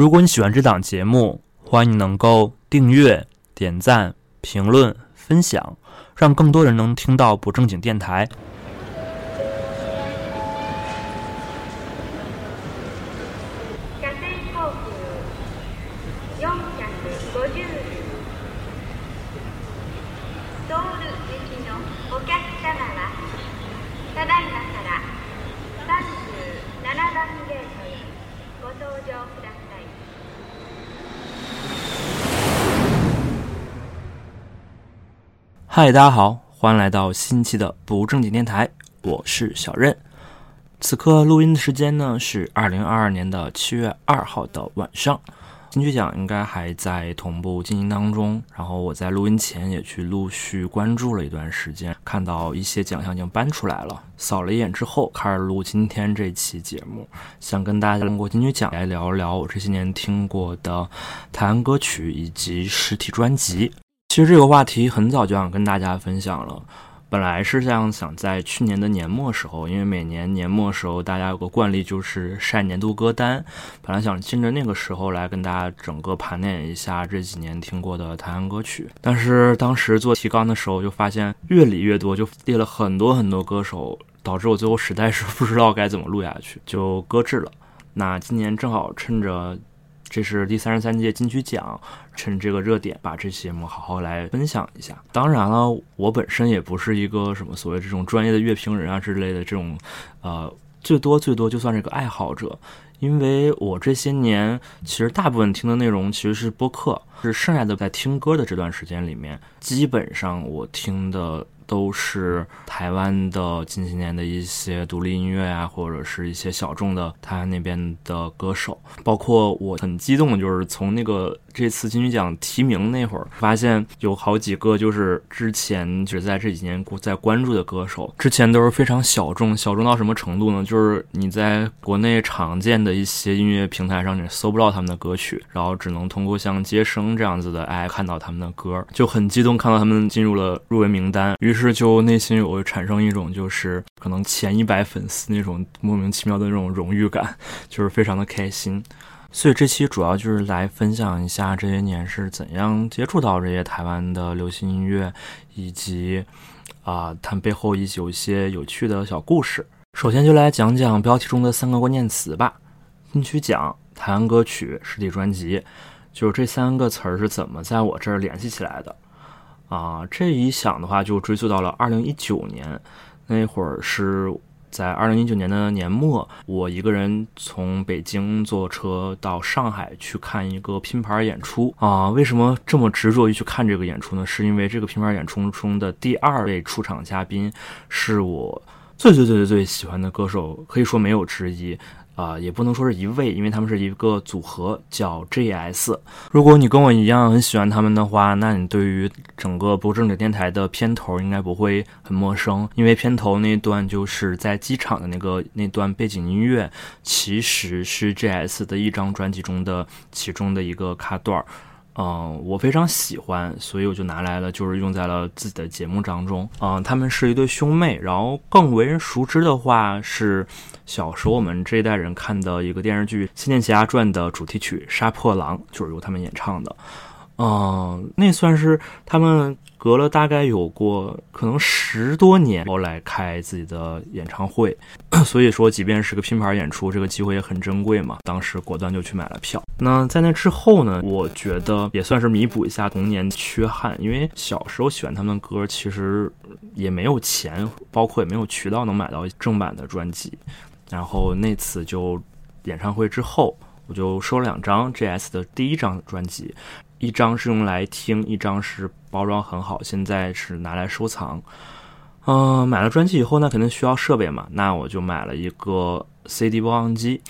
如果你喜欢这档节目，欢迎你能够订阅、点赞、评论、分享，让更多人能听到不正经电台。嗨，大家好，欢迎来到新期的不正经电台，我是小任。此刻录音的时间呢是二零二二年的七月二号的晚上，金曲奖应该还在同步进行当中。然后我在录音前也去陆续关注了一段时间，看到一些奖项已经颁出来了，扫了一眼之后，开始录今天这期节目，想跟大家通过金曲奖来聊一聊我这些年听过的台湾歌曲以及实体专辑。其实这个话题很早就想跟大家分享了。本来是这样想在去年的年末时候，因为每年年末时候大家有个惯例就是晒年度歌单，本来想趁着那个时候来跟大家整个盘点一下这几年听过的台湾歌曲。但是当时做提纲的时候就发现越理越多，就列了很多很多歌手，导致我最后实在是 不知道该怎么录下去，就搁置了。那今年正好趁着。这是第三十三届金曲奖，趁这个热点，把这些节目好好来分享一下。当然了，我本身也不是一个什么所谓这种专业的乐评人啊之类的这种，呃，最多最多就算是个爱好者。因为我这些年其实大部分听的内容其实是播客，是剩下的在听歌的这段时间里面，基本上我听的。都是台湾的近些年的一些独立音乐啊，或者是一些小众的台湾那边的歌手，包括我很激动的就是从那个这次金曲奖提名那会儿，发现有好几个就是之前只在这几年在关注的歌手，之前都是非常小众，小众到什么程度呢？就是你在国内常见的一些音乐平台上你搜不到他们的歌曲，然后只能通过像接生这样子的哎看到他们的歌，就很激动看到他们进入了入围名单，于是。是，就内心有产生一种就是可能前一百粉丝那种莫名其妙的那种荣誉感，就是非常的开心。所以这期主要就是来分享一下这些年是怎样接触到这些台湾的流行音乐，以及啊，它背后一有一些有趣的小故事。首先就来讲讲标题中的三个关键词吧：金曲奖、台湾歌曲、实体专辑，就是这三个词儿是怎么在我这儿联系起来的。啊，这一想的话，就追溯到了二零一九年，那会儿是在二零一九年的年末，我一个人从北京坐车到上海去看一个拼盘演出啊。为什么这么执着于去看这个演出呢？是因为这个拼盘演出中的第二位出场嘉宾是我最最最最最喜欢的歌手，可以说没有之一。啊，也不能说是一位，因为他们是一个组合，叫 J.S。如果你跟我一样很喜欢他们的话，那你对于整个不正经电台的片头应该不会很陌生，因为片头那段就是在机场的那个那段背景音乐，其实是 J.S 的一张专辑中的其中的一个卡段儿。嗯，我非常喜欢，所以我就拿来了，就是用在了自己的节目当中。嗯，他们是一对兄妹，然后更为人熟知的话是小时候我们这一代人看的一个电视剧《仙剑奇侠传》的主题曲《杀破狼》，就是由他们演唱的。嗯，那算是他们隔了大概有过可能十多年后来开自己的演唱会，所以说即便是个拼盘演出，这个机会也很珍贵嘛。当时果断就去买了票。那在那之后呢，我觉得也算是弥补一下童年缺憾，因为小时候喜欢他们的歌，其实也没有钱，包括也没有渠道能买到正版的专辑。然后那次就演唱会之后，我就收了两张 J.S 的第一张专辑。一张是用来听，一张是包装很好，现在是拿来收藏。嗯，买了专辑以后，那肯定需要设备嘛，那我就买了一个 CD 播放机。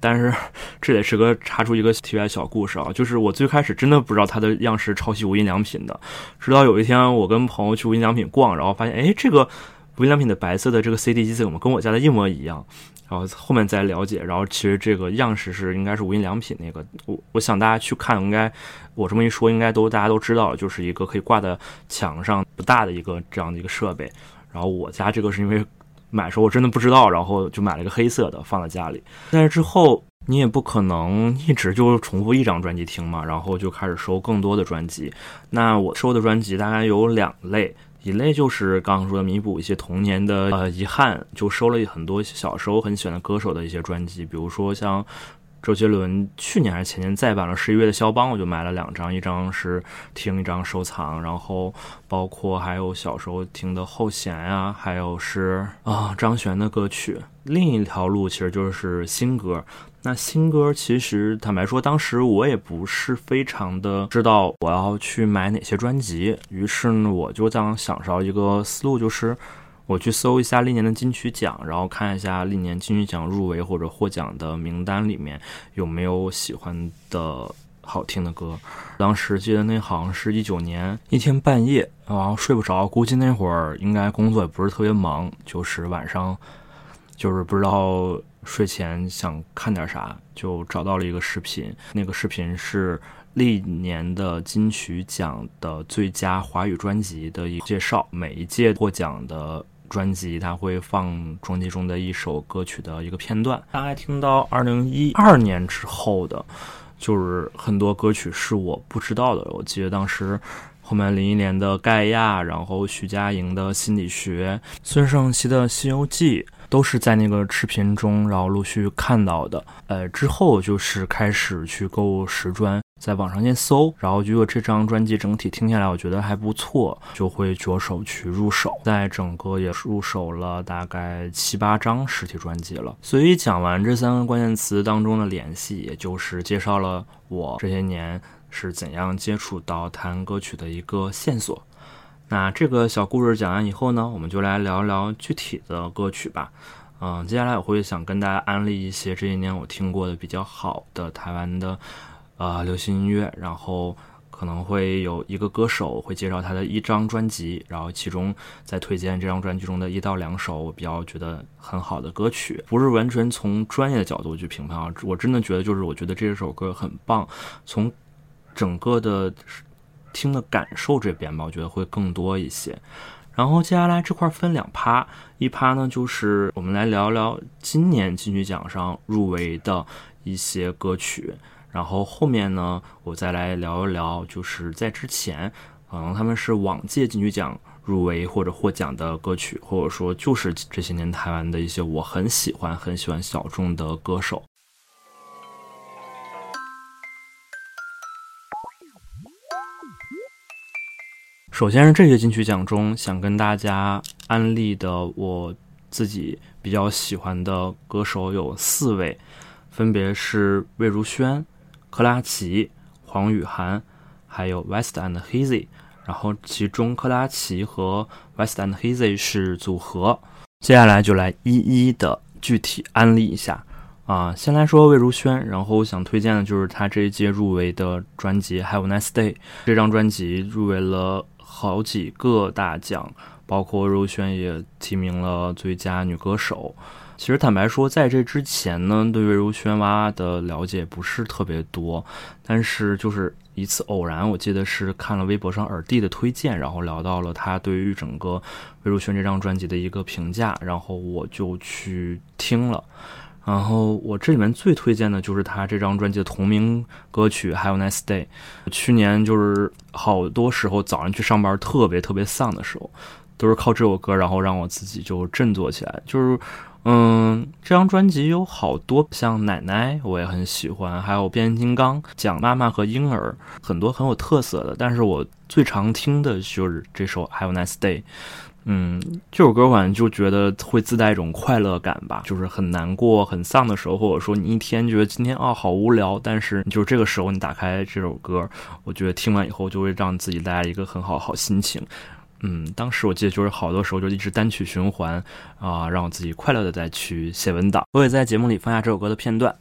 但是 这也是个插出一个题外小故事啊，就是我最开始真的不知道它的样式抄袭无印良品的，直到有一天我跟朋友去无印良品逛，然后发现，哎，这个无印良品的白色的这个 CD 机怎么跟我家的一模一样？然后后面再了解，然后其实这个样式是应该是无印良品那个，我我想大家去看，应该我这么一说，应该都大家都知道，就是一个可以挂在墙上不大的一个这样的一个设备。然后我家这个是因为买的时候我真的不知道，然后就买了一个黑色的放在家里。但是之后你也不可能一直就重复一张专辑听嘛，然后就开始收更多的专辑。那我收的专辑大概有两类，一类就是刚刚说的弥补一些童年的呃遗憾，就收了很多小时候很喜欢的歌手的一些专辑，比如说像。周杰伦去年还是前年再版了十一月的肖邦，我就买了两张，一张是听，一张收藏。然后包括还有小时候听的后弦呀，还有是啊张悬的歌曲。另一条路其实就是新歌。那新歌其实坦白说，当时我也不是非常的知道我要去买哪些专辑，于是呢，我就这样想着一个思路，就是。我去搜一下历年的金曲奖，然后看一下历年金曲奖入围或者获奖的名单里面有没有喜欢的好听的歌。当时记得那好像是一九年一天半夜，然后睡不着，估计那会儿应该工作也不是特别忙，就是晚上就是不知道睡前想看点啥，就找到了一个视频。那个视频是历年的金曲奖的最佳华语专辑的一个介绍，每一届获奖的。专辑它会放专辑中的一首歌曲的一个片段，大概听到二零一二年之后的，就是很多歌曲是我不知道的。我记得当时后面林忆莲的《盖亚》，然后徐佳莹的《心理学》，孙盛希的《西游记》。都是在那个视频中，然后陆续看到的。呃，之后就是开始去购物实专，在网上先搜，然后如果这张专辑整体听下来，我觉得还不错，就会着手去入手。在整个也入手了大概七八张实体专辑了。所以讲完这三个关键词当中的联系，也就是介绍了我这些年是怎样接触到弹歌曲的一个线索。那这个小故事讲完以后呢，我们就来聊一聊具体的歌曲吧。嗯，接下来我会想跟大家安利一些这些年我听过的比较好的台湾的呃流行音乐，然后可能会有一个歌手会介绍他的一张专辑，然后其中再推荐这张专辑中的一到两首我比较觉得很好的歌曲，不是完全从专业的角度去评判啊，我真的觉得就是我觉得这首歌很棒，从整个的。听的感受这边吧，我觉得会更多一些。然后接下来这块分两趴，一趴呢就是我们来聊聊今年金曲奖上入围的一些歌曲，然后后面呢我再来聊一聊，就是在之前可能他们是往届金曲奖入围或者获奖的歌曲，或者说就是这些年台湾的一些我很喜欢很喜欢小众的歌手。首先是这些金曲奖中想跟大家安利的，我自己比较喜欢的歌手有四位，分别是魏如萱、克拉奇、黄雨涵，还有 West and Hazy。然后其中克拉奇和 West and Hazy 是组合。接下来就来一一的具体安利一下啊。先来说魏如萱，然后想推荐的就是她这一届入围的专辑《Have a Nice Day》。这张专辑入围了。好几个大奖，包括魏如萱也提名了最佳女歌手。其实坦白说，在这之前呢，对魏如萱娃娃的了解不是特别多。但是就是一次偶然，我记得是看了微博上耳弟的推荐，然后聊到了他对于整个魏如萱这张专辑的一个评价，然后我就去听了。然后我这里面最推荐的就是他这张专辑的同名歌曲《Have Nice Day》。去年就是好多时候早上去上班特别特别丧的时候，都是靠这首歌，然后让我自己就振作起来。就是，嗯，这张专辑有好多像奶奶我也很喜欢，还有变形金刚讲妈妈和婴儿，很多很有特色的。但是我最常听的就是这首《Have Nice Day》。嗯，这首歌反正就觉得会自带一种快乐感吧，就是很难过、很丧的时候，或者说你一天觉得今天啊好无聊，但是就是这个时候你打开这首歌，我觉得听完以后就会让自己带来一个很好好心情。嗯，当时我记得就是好多时候就一直单曲循环啊，让我自己快乐的再去写文档。我也在节目里放下这首歌的片段。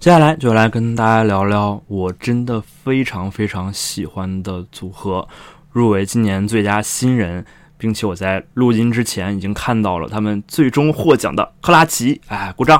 接下来就来跟大家聊聊我真的非常非常喜欢的组合，入围今年最佳新人，并且我在录音之前已经看到了他们最终获奖的克拉奇，哎，鼓掌！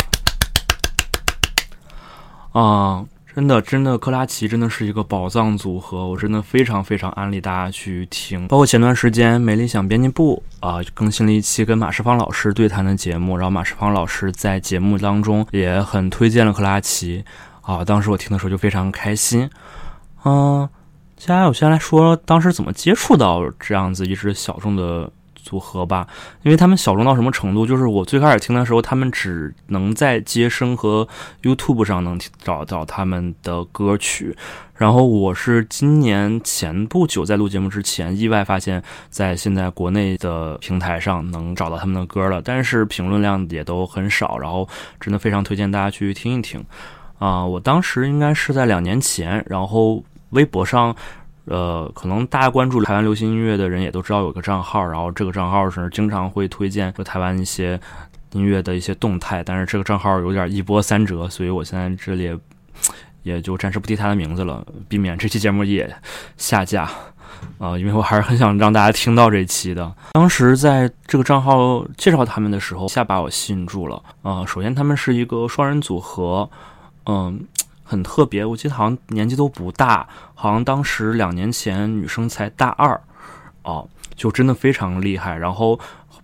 啊、真的真的，克拉奇真的是一个宝藏组合，我真的非常非常安利大家去听。包括前段时间美理想编辑部啊、更新了一期跟马世芳老师对谈的节目，然后马世芳老师在节目当中也很推荐了克拉奇啊，当时我听的时候就非常开心。嗯、接下来我先来说当时怎么接触到这样子一支小众的组合吧，因为他们小众到什么程度？就是我最开始听的时候，他们只能在接生和 YouTube 上能找到他们的歌曲。然后我是今年前不久在录节目之前，意外发现，在现在国内的平台上能找到他们的歌了，但是评论量也都很少。然后真的非常推荐大家去听一听。啊、我当时应该是在两年前，然后微博上。呃，可能大家关注台湾流行音乐的人也都知道有个账号，然后这个账号是经常会推荐台湾一些音乐的一些动态，但是这个账号有点一波三折，所以我现在这里也就暂时不提他的名字了，避免这期节目也下架。啊、因为我还是很想让大家听到这期的。当时在这个账号介绍他们的时候，一下把我吸引住了。啊、首先他们是一个双人组合，嗯，很特别。我记得好像年纪都不大，好像当时两年前女生才大二，哦，就真的非常厉害。然后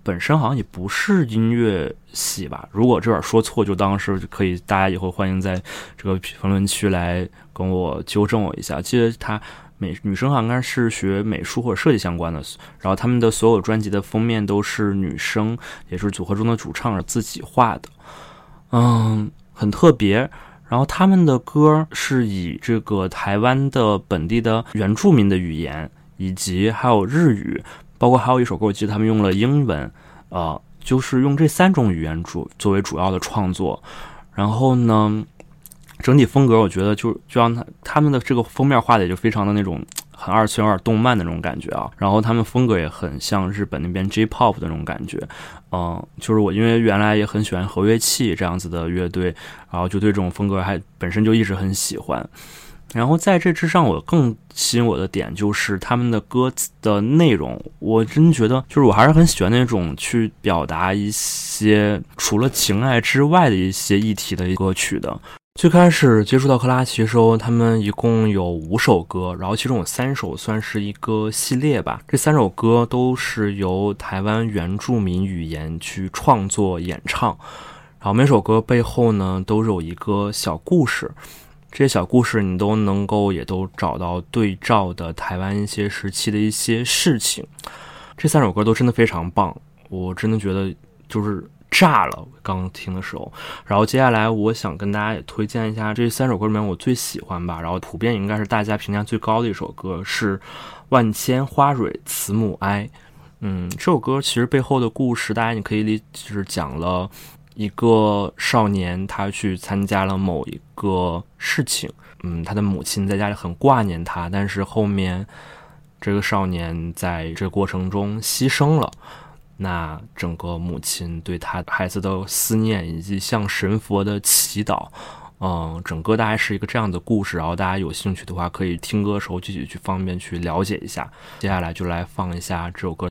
本身好像也不是音乐系吧，如果这点说错，就当是可以，大家以后欢迎在这个评论区来跟我纠正我一下。记得她美女生好像应该是学美术或者设计相关的，然后他们的所有专辑的封面都是女生，也是组合中的主唱自己画的，嗯，很特别。然后他们的歌是以这个台湾的本地的原住民的语言，以及还有日语，包括还有一首歌，我记得他们用了英文，呃，就是用这三种语言主作为主要的创作。然后呢，整体风格我觉得就就让他他们的这个封面画的也就非常的那种很二次元、有点动漫的那种感觉啊。然后他们风格也很像日本那边 J-pop 的那种感觉，嗯、就是我因为原来也很喜欢和乐器这样子的乐队，然后就对这种风格还本身就一直很喜欢。然后在这之上，我更吸引我的点就是他们的歌词的内容，我真觉得就是我还是很喜欢那种去表达一些除了情爱之外的一些议题的歌曲的。最开始接触到克拉奇的时候，他们一共有五首歌，然后其中有三首算是一个系列吧。这三首歌都是由台湾原住民语言去创作演唱，然后每首歌背后呢都有一个小故事。这些小故事你都能够也都找到对照的台湾一些时期的一些事情。这三首歌都真的非常棒，我真的觉得就是炸了刚听的时候。然后接下来我想跟大家也推荐一下这三首歌里面我最喜欢吧然后普遍应该是大家评价最高的一首歌是万千花蕊慈母哀。嗯这首歌其实背后的故事大家你可以理就是讲了一个少年他去参加了某一个事情。嗯他的母亲在家里很挂念他但是后面这个少年在这过程中牺牲了。那整个母亲对他孩子的思念以及向神佛的祈祷，嗯，整个大概是一个这样的故事。然后大家有兴趣的话，可以听歌的时候具体去方便去了解一下。接下来就来放一下这首歌。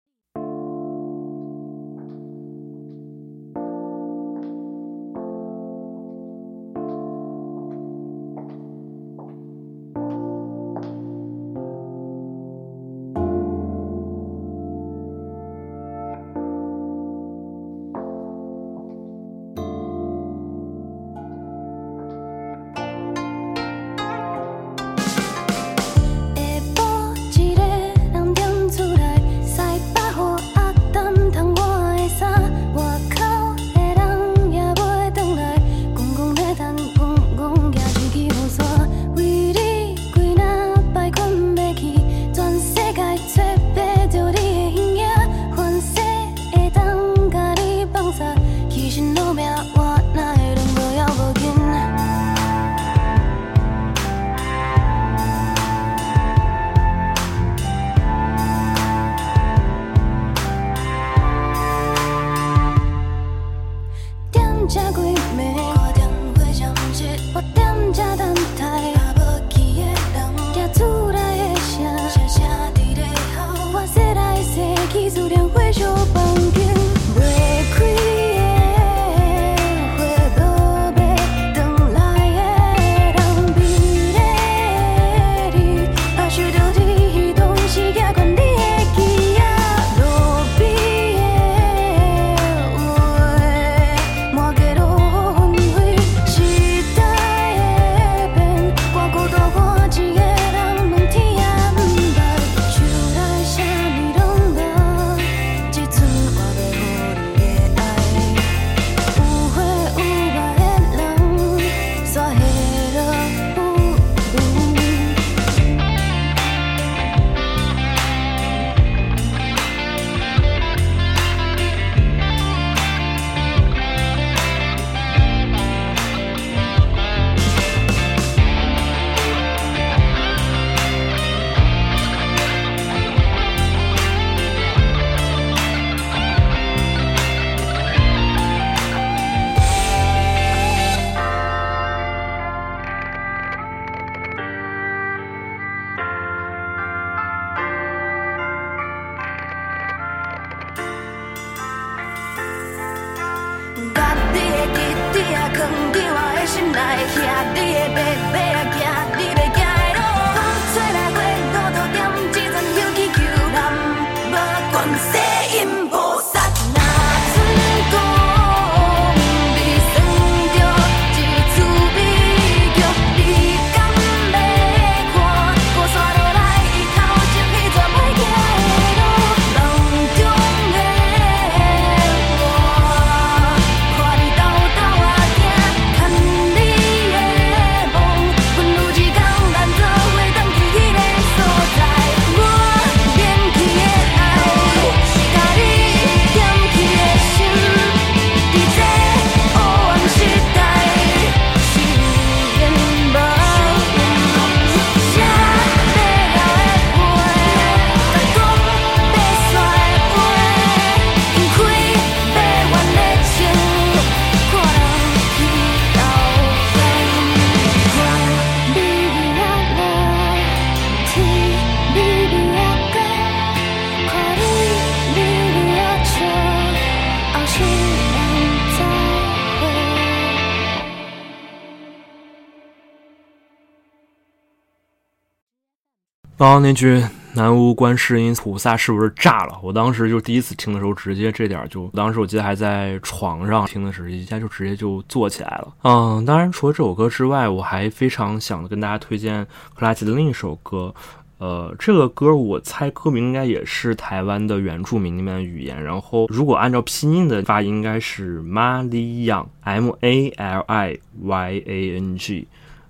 刚刚那句“南无观世音菩萨”是不是炸了？我当时就第一次听的时候，直接这点就，当时我记得还在床上听的时候，一下就直接就坐起来了。嗯，当然除了这首歌之外，我还非常想跟大家推荐克拉奇的另一首歌。呃，这个歌我猜歌名应该也是台湾的原住民那边的语言，然后如果按照拼音的发音，应该是 Maliyang，M A L I Y A N G。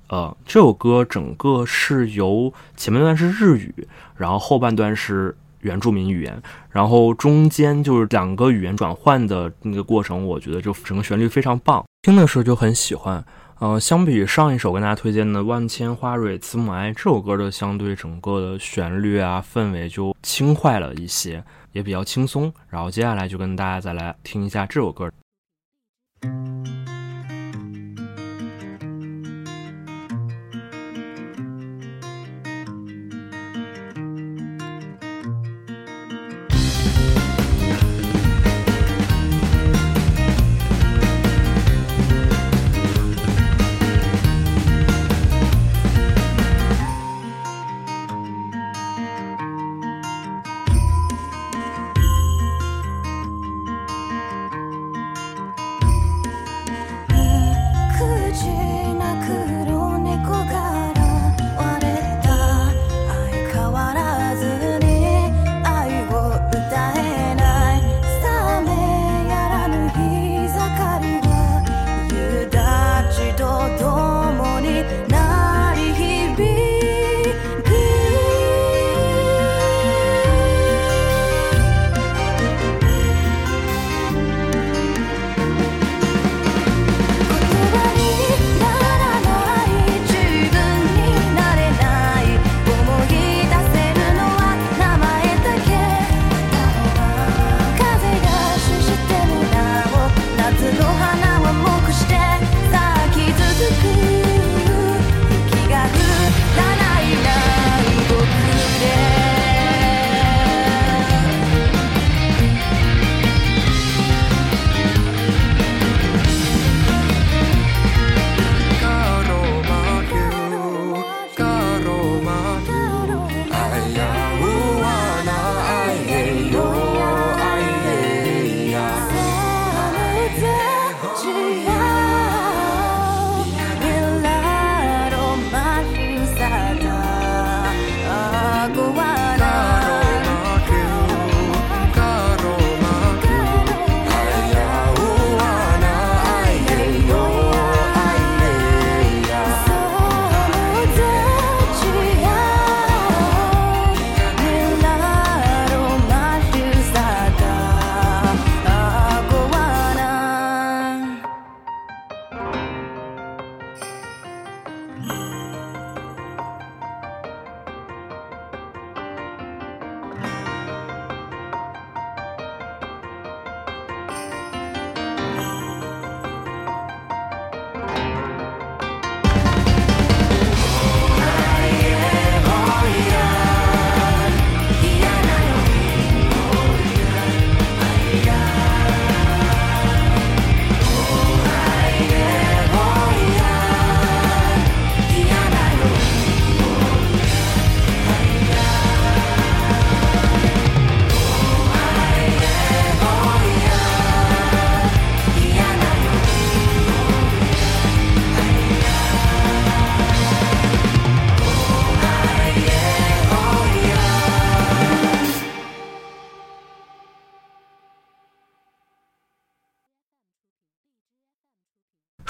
呃，这首歌整个是由前面段是日语，然后后半段是原住民语言，然后中间就是两个语言转换的那个过程。我觉得就整个旋律非常棒，听的时候就很喜欢。呃，相比上一首跟大家推荐的《万千花蕊慈母爱》，这首歌的相对整个的旋律啊、氛围就轻快了一些，也比较轻松。然后接下来就跟大家再来听一下这首歌。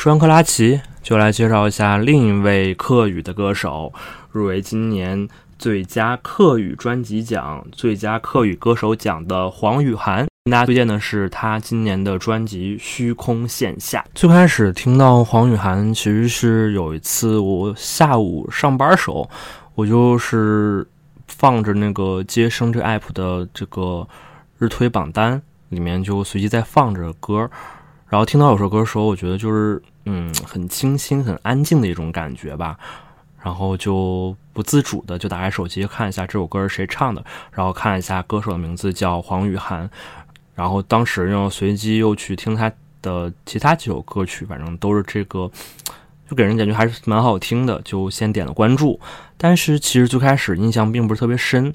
说完克拉奇，就来介绍一下另一位客语的歌手，入围今年最佳客语专辑奖、最佳客语歌手奖的黄雨涵。跟大家推荐的是他今年的专辑《虚空线下》。最开始听到黄雨涵，其实是有一次我下午上班时候，我就是放着那个接生这个 app 的这个日推榜单，里面就随机在放着歌，然后听到有首歌的时候，我觉得就是嗯很清新、很安静的一种感觉吧。然后就不自主的就打开手机看一下这首歌是谁唱的，然后看一下歌手的名字叫黄雨涵，然后当时又随机又去听他的其他几首歌曲，反正都是这个，就给人感觉还是蛮好听的，就先点了关注。但是其实最开始印象并不是特别深，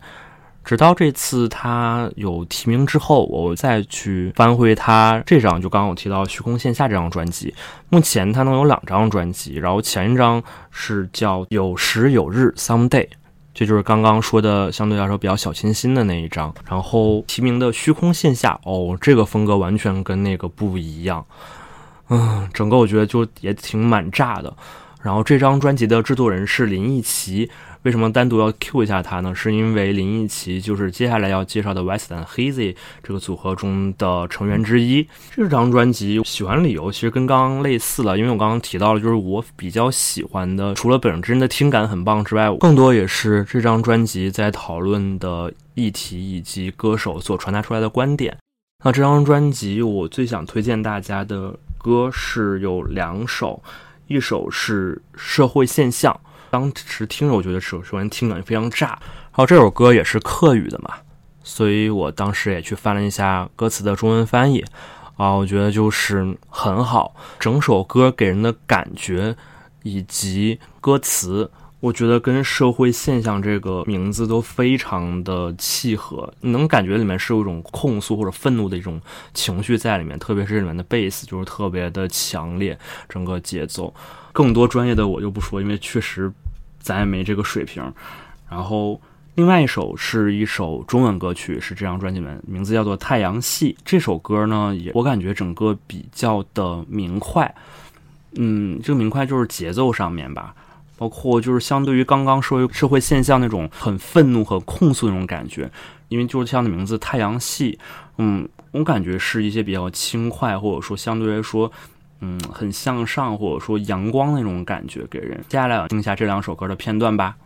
直到这次他有提名之后，我再去翻回他这张，就刚刚我提到《虚空线下》这张专辑。目前他能有两张专辑，然后前一张是叫《有时有日 Someday》。这就是刚刚说的，相对来说比较小清新的那一张。然后提名的《虚空线下》，哦，这个风格完全跟那个不一样。嗯，整个我觉得就也挺满炸的。然后这张专辑的制作人是林奕奇，为什么单独要 Q 一下他呢？是因为林奕奇就是接下来要介绍的 West and Hazy 这个组合中的成员之一。这张专辑喜欢理由其实跟刚刚类似了，因为我刚刚提到了，就是我比较喜欢的，除了本身的听感很棒之外，更多也是这张专辑在讨论的议题以及歌手所传达出来的观点。那这张专辑我最想推荐大家的歌是有两首，一首是《社会现象》。当时听着，我觉得首首先听感非常炸，还有这首歌也是客语的嘛，所以我当时也去翻了一下歌词的中文翻译，啊，我觉得就是很好，整首歌给人的感觉以及歌词，我觉得跟社会现象这个名字都非常的契合，能感觉里面是有一种控诉或者愤怒的一种情绪在里面，特别是里面的贝斯就是特别的强烈，整个节奏。更多专业的我就不说，因为确实咱也没这个水平。然后另外一首是一首中文歌曲，是这张专辑里面名字叫做《太阳系》。这首歌呢，也我感觉整个比较的明快。嗯，这个明快就是节奏上面吧，包括就是相对于刚刚说社会现象那种很愤怒和控诉那种感觉，因为就是像的名字《太阳系》，嗯，我感觉是一些比较轻快，或者说相对来说。嗯，很向上或者说阳光那种感觉给人。接下来听一下这两首歌的片段吧。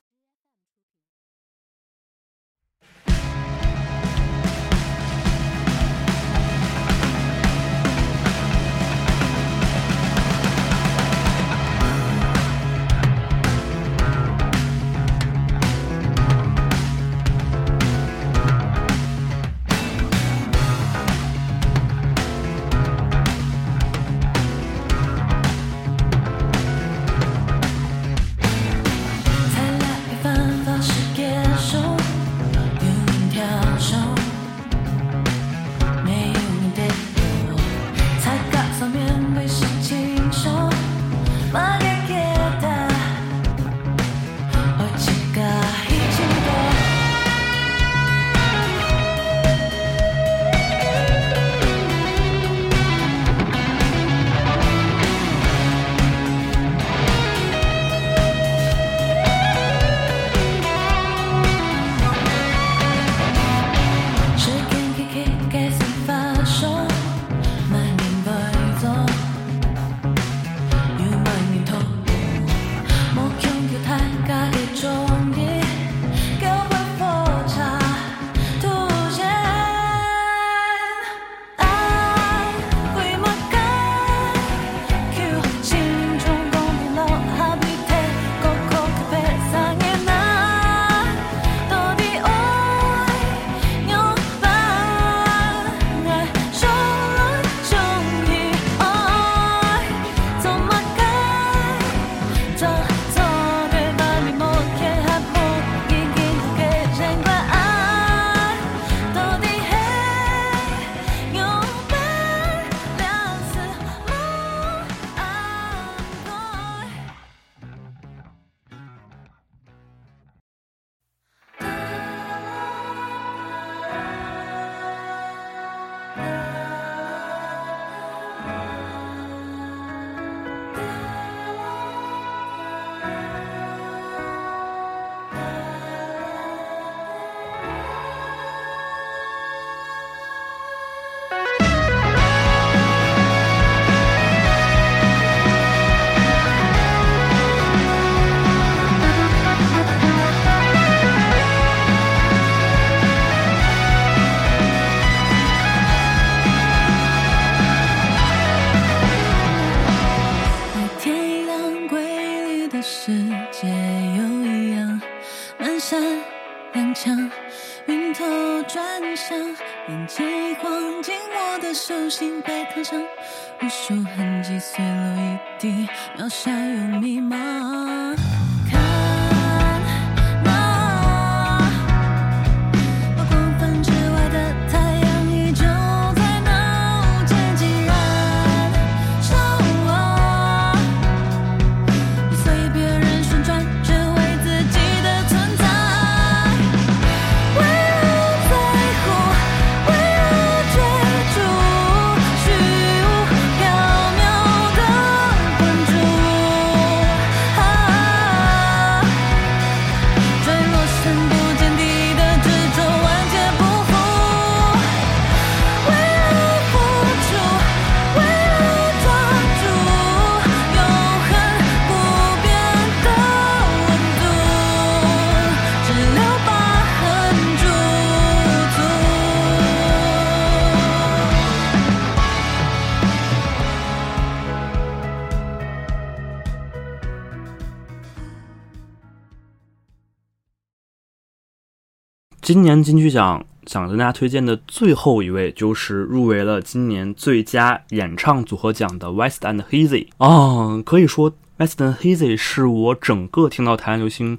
今年金曲奖想跟大家推荐的最后一位，就是入围了今年最佳演唱组合奖的 West and Hazy。哦，可以说 West and Hazy 是我整个听到台湾流行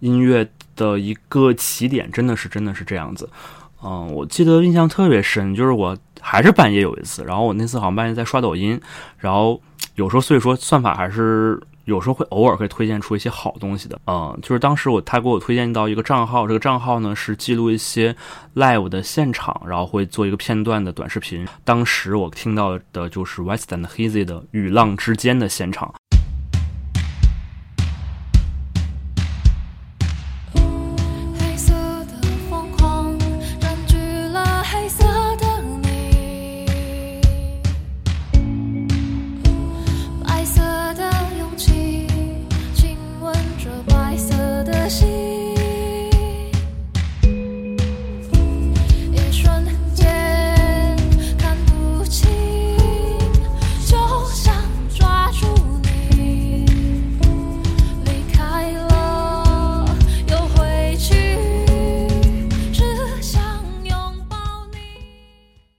音乐的一个起点，真的是真的是这样子。嗯，我记得印象特别深，就是我还是半夜有一次，然后我那次好像半夜在刷抖音，然后有时候所以说算法还是有时候会偶尔会推荐出一些好东西的。嗯，就是当时我他给我推荐到一个账号，这个账号呢是记录一些 live 的现场，然后会做一个片段的短视频。当时我听到的就是 West and Hazy 的《与浪之间》的现场。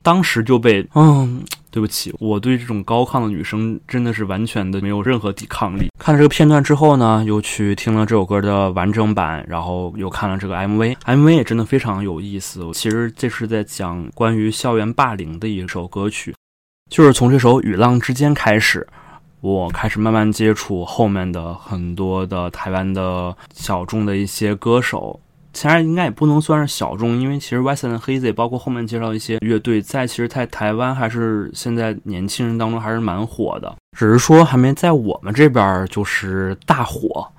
当时就被，嗯，对不起，我对这种高亢的女生真的是完全的没有任何抵抗力。看了这个片段之后呢，又去听了这首歌的完整版，然后又看了这个 MV，MV 也真的非常有意思。其实这是在讲关于校园霸凌的一首歌曲，就是从这首《与浪之间》开始。我开始慢慢接触后面的很多的台湾的小众的一些歌手，其实应该也不能算是小众，因为其实 West and Hazy 包括后面介绍一些乐队，在其实，在台湾还是现在年轻人当中还是蛮火的，只是说还没在我们这边就是大火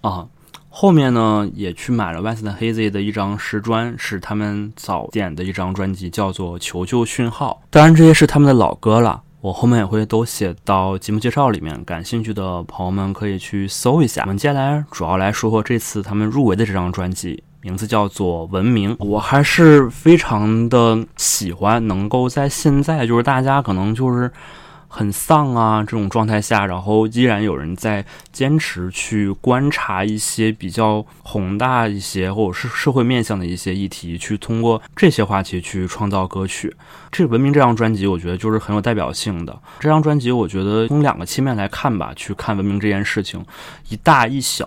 啊。后面呢，也去买了 West and Hazy 的一张实专，是他们早点的一张专辑，叫做《求救讯号》。当然，这些是他们的老歌了。我后面也会都写到节目介绍里面，感兴趣的朋友们可以去搜一下。我们接下来主要来说说这次他们入围的这张专辑，名字叫做《文明》。我还是非常的喜欢，能够在现在就是大家可能就是很丧啊这种状态下，然后依然有人在坚持去观察一些比较宏大一些或者是社会面向的一些议题，去通过这些话题去创造歌曲。这《文明》这张专辑，我觉得就是很有代表性的。这张专辑，我觉得从两个切面来看吧，去看文明这件事情，一大一小。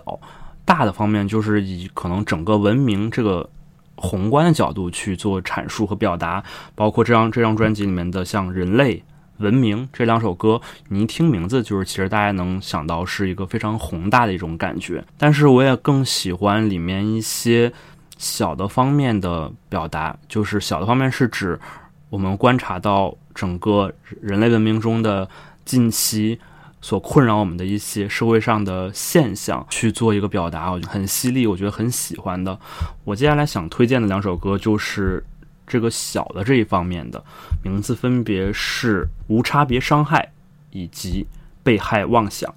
大的方面就是以可能整个文明这个宏观的角度去做阐述和表达，包括这张这张专辑里面的像《人类》。文明这两首歌，你一听名字就是，其实大家能想到是一个非常宏大的一种感觉。但是我也更喜欢里面一些小的方面的表达，就是小的方面是指我们观察到整个人类文明中的近期所困扰我们的一些社会上的现象去做一个表达，我觉得很犀利，我觉得很喜欢的。我接下来想推荐的两首歌就是这个小的这一方面的，名字分别是《无差别伤害》以及《被害妄想》。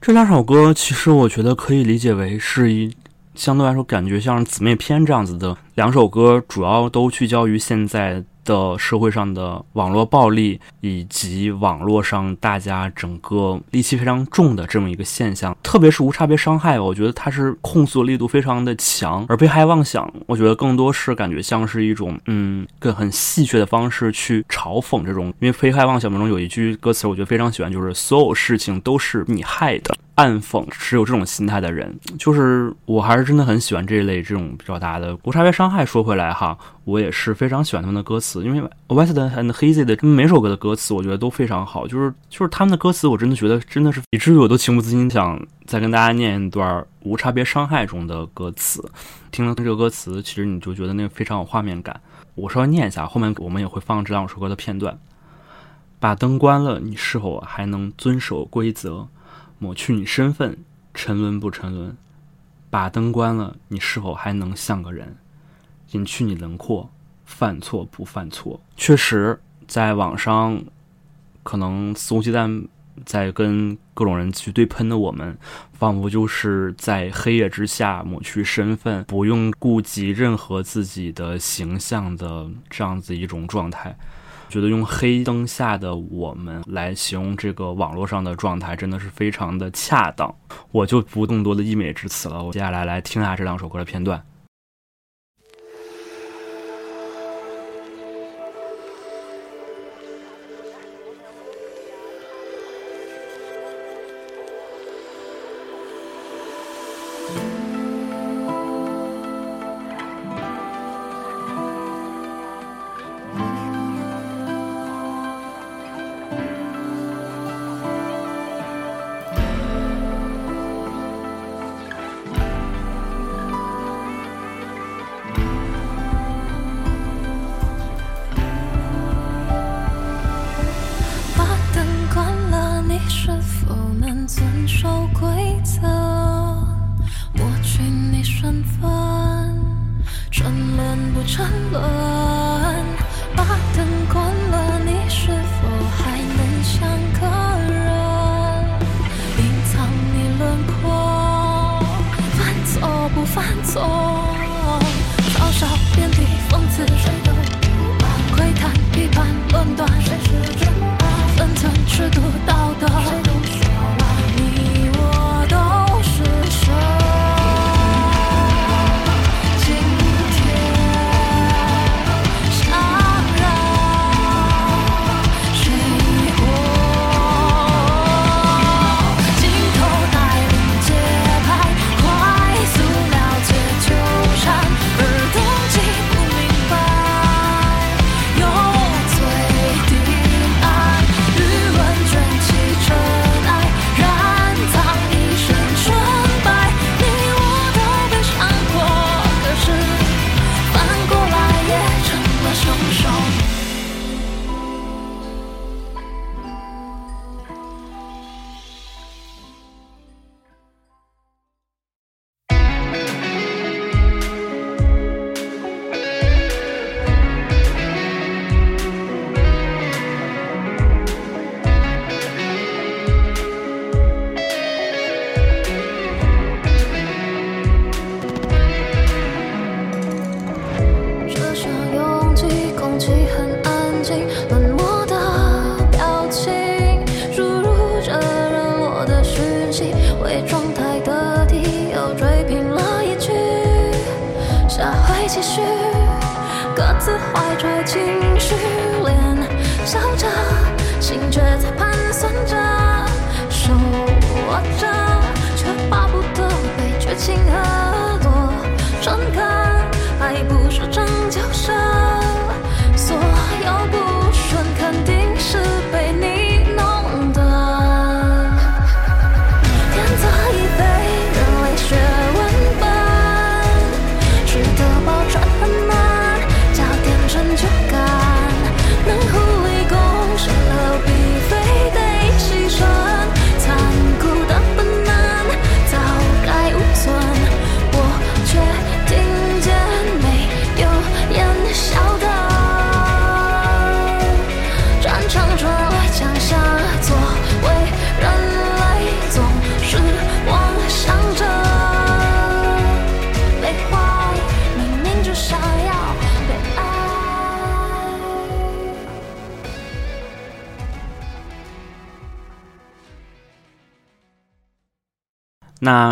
这两首歌其实我觉得可以理解为是一相对来说感觉像姊妹篇这样子的两首歌，主要都聚焦于现在的社会上的网络暴力，以及网络上大家整个戾气非常重的这么一个现象。特别是无差别伤害，我觉得它是控诉力度非常的强，而被害妄想，我觉得更多是感觉像是一种嗯，更很戏谑的方式去嘲讽这种。因为被害妄想当中有一句歌词，我觉得非常喜欢，就是所有事情都是你害的。暗讽持有这种心态的人，就是我还是真的很喜欢这一类这种表达的无差别伤害。说回来哈，我也是非常喜欢他们的歌词，因为 West and Hazy 的每首歌的歌词，我觉得都非常好。就是就是他们的歌词，我真的觉得真的是以至于我都情不自禁想再跟大家念一段无差别伤害中的歌词。听了这个歌词，其实你就觉得那个非常有画面感。我稍微念一下，后面我们也会放这两首歌的片段。把灯关了，你是否还能遵守规则？抹去你身份，沉沦不沉沦？把灯关了，你是否还能像个人？隐去你轮廓，犯错不犯错？确实，在网上，可能肆无忌惮在跟各种人去对喷的我们，仿佛就是在黑夜之下抹去身份，不用顾及任何自己的形象的这样子一种状态。觉得用黑灯下的我们来形容这个网络上的状态，真的是非常的恰当。我就不更多的溢美之词了。我接下来来听一下这两首歌的片段。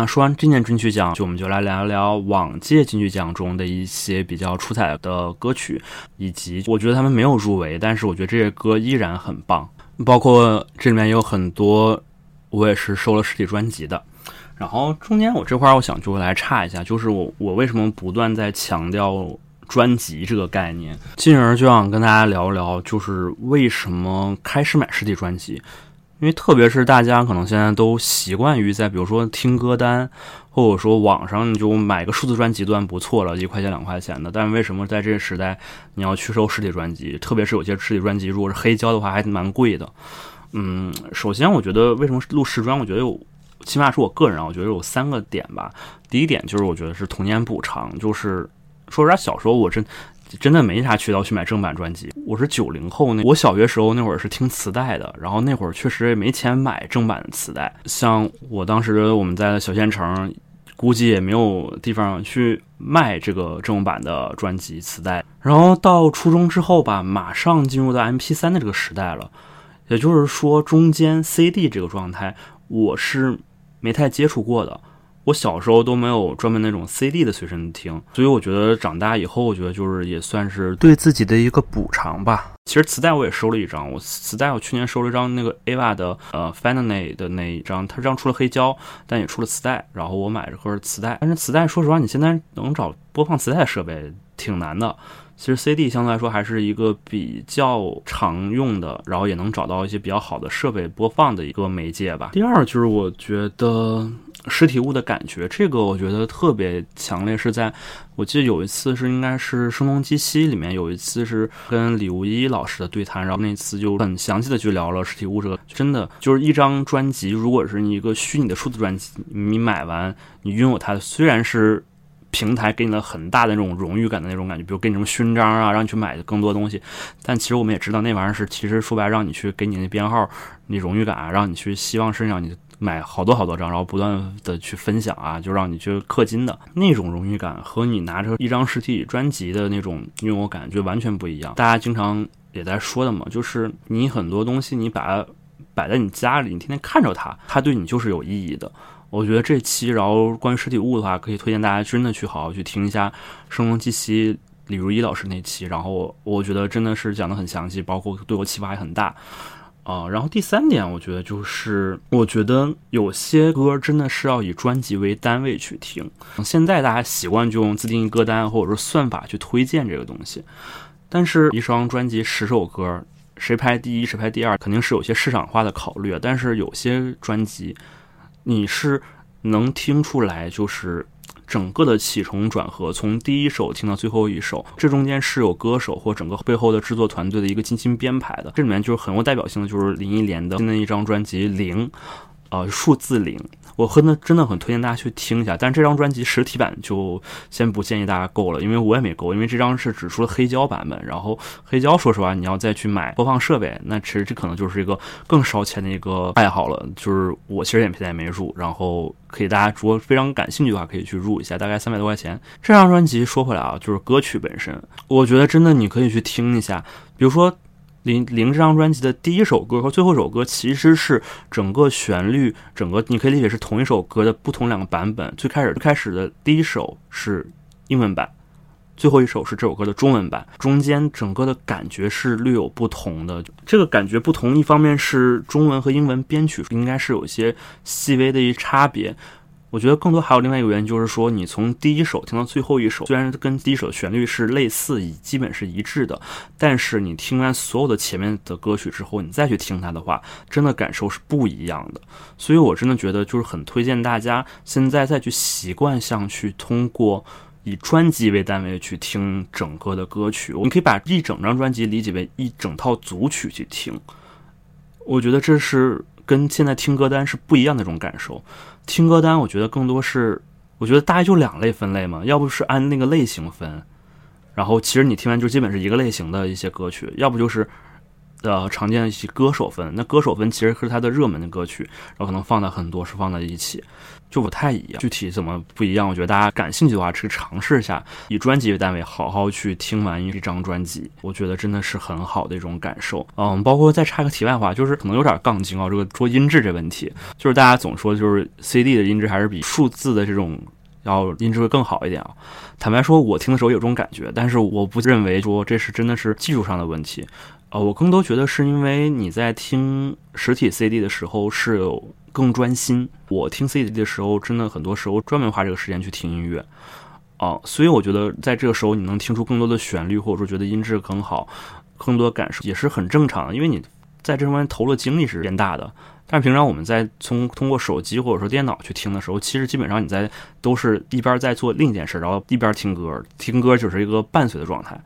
说完今年金曲奖，就我们就来聊一聊往届金曲奖中的一些比较出彩的歌曲，以及我觉得他们没有入围，但是我觉得这些歌依然很棒。包括这里面有很多我也是收了实体专辑的。然后中间我这块儿我想就来岔一下，就是我我为什么不断在强调专辑这个概念，进而就想跟大家聊一聊，就是为什么开始买实体专辑。因为特别是大家可能现在都习惯于在比如说听歌单，或者说网上你就买个数字专辑都算不错了，一块钱两块钱的。但是为什么在这个时代你要去收实体专辑？特别是有些实体专辑如果是黑胶的话，还蛮贵的。嗯，首先我觉得为什么录实专，我觉得有，起码是我个人啊，我觉得有三个点吧。第一点就是我觉得是童年补偿，就是说实话，小时候我真。真的没啥渠道去买正版专辑。我是九零后，那我小学时候那会儿是听磁带的，然后那会儿确实也没钱买正版的磁带。像我当时我们在小县城，估计也没有地方去卖这个正版的专辑磁带。然后到初中之后吧，马上进入到 MP 3的这个时代了，也就是说中间 CD 这个状态我是没太接触过的。我小时候都没有专门那种 CD 的随身听，所以我觉得长大以后，我觉得就是也算是对自己的一个补偿吧。其实磁带我也收了一张，我磁带我去年收了一张那个 AVA 的呃 Finale 的那一张，它这张出了黑胶，但也出了磁带，然后我买了盒磁带。但是磁带说实话，你现在能找播放磁带设备挺难的。其实 CD 相对来说还是一个比较常用的，然后也能找到一些比较好的设备播放的一个媒介吧。第二就是我觉得实体物的感觉，这个我觉得特别强烈，是在我记得有一次是应该是《声东击西》里面有一次是跟李无一老师的对谈，然后那次就很详细的去聊了实体物这个，真的就是一张专辑，如果是你一个虚拟的数字专辑，你买完你拥有它，虽然是。平台给你了很大的那种荣誉感的那种感觉，比如给你什么勋章啊，让你去买更多东西。但其实我们也知道，那玩意儿是其实说白让你去给你那编号、你荣誉感啊，让你去希望身上你买好多好多张，然后不断的去分享啊，就让你去氪金的那种荣誉感，和你拿着一张实体专辑的那种拥有感就完全不一样。大家经常也在说的嘛，就是你很多东西你把它摆在你家里，你天天看着它，它对你就是有意义的。我觉得这期，然后关于实体物的话，可以推荐大家真的去好好去听一下声东击西李如一老师那期，然后我我觉得真的是讲的很详细，包括对我启发也很大。啊、然后第三点，我觉得就是，我觉得有些歌真的是要以专辑为单位去听。现在大家习惯就用自定义歌单或者说算法去推荐这个东西，但是一张专辑十首歌，谁排第一谁排第二，肯定是有些市场化的考虑。但是有些专辑，你是能听出来，就是整个的起承转合，从第一首听到最后一首，这中间是有歌手或整个背后的制作团队的一个精心编排的。这里面就是很有代表性的，就是林忆莲的那一张专辑《零》，呃，数字零。我真的真的很推荐大家去听一下，但这张专辑实体版就先不建议大家购了，因为我也没购，因为这张是只出了黑胶版本，然后黑胶说实话你要再去买播放设备，那其实这可能就是一个更烧钱的一个爱好了。就是我其实也现在也没入，然后可以大家如果非常感兴趣的话，可以去入一下，大概三百多块钱。这张专辑说回来啊，就是歌曲本身，我觉得真的你可以去听一下，比如说。零零这张专辑的第一首歌和最后一首歌其实是整个旋律，整个你可以理解是同一首歌的不同两个版本。最开始最开始的第一首是英文版，最后一首是这首歌的中文版，中间整个的感觉是略有不同的。这个感觉不同，一方面是中文和英文编曲应该是有一些细微的一差别。我觉得更多还有另外一个原因，就是说你从第一首听到最后一首，虽然跟第一首的旋律是类似，以基本是一致的，但是你听完所有的前面的歌曲之后，你再去听它的话，真的感受是不一样的。所以我真的觉得就是很推荐大家现在再去习惯上去通过以专辑为单位去听整个的歌曲，你可以把一整张专辑理解为一整套组曲去听。我觉得这是跟现在听歌单是不一样的一种感受。听歌单，我觉得更多是，我觉得大概就两类分类嘛，要不是按那个类型分，然后其实你听完就基本是一个类型的一些歌曲，要不就是呃常见的一些歌手分。那歌手分其实是它的热门的歌曲，然后可能放的很多是放在一起，就不太一样。具体怎么不一样，我觉得大家感兴趣的话，去尝试一下，以专辑为单位，好好去听完一张专辑，我觉得真的是很好的一种感受。嗯，包括再插个题外话，就是可能有点杠精啊，这个说音质这问题，就是大家总说就是 CD 的音质还是比数字的这种。要音质会更好一点啊！坦白说，我听的时候有这种感觉，但是我不认为说这是真的是技术上的问题，呃，我更多觉得是因为你在听实体 CD 的时候是有更专心。我听 CD 的时候，真的很多时候专门花这个时间去听音乐，啊、所以我觉得在这个时候你能听出更多的旋律，或者说觉得音质更好，更多感受也是很正常的，因为你在这方面投入精力是变大的。但平常我们在从通过手机或者说电脑去听的时候，其实基本上你在都是一边在做另一件事，然后一边听歌，听歌就是一个伴随的状态。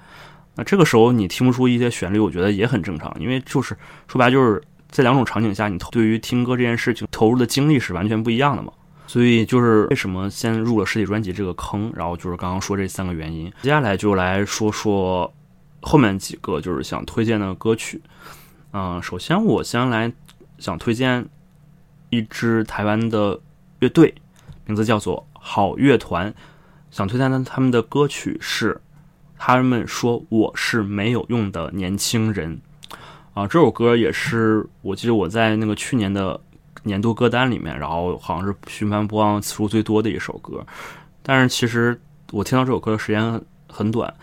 那这个时候你听不出一些旋律，我觉得也很正常，因为就是说白了就是在两种场景下，你对于听歌这件事情投入的精力是完全不一样的嘛。所以就是为什么先入了实体专辑这个坑，然后就是刚刚说这三个原因。接下来就来说说后面几个就是想推荐的歌曲。嗯、首先我先来想推荐一支台湾的乐队，名字叫做好乐团。想推荐的他们的歌曲是，他们说我是没有用的年轻人。啊，这首歌也是我记得我在那个去年的年度歌单里面，然后好像是循环播放次数最多的一首歌。但是其实我听到这首歌的时间很短，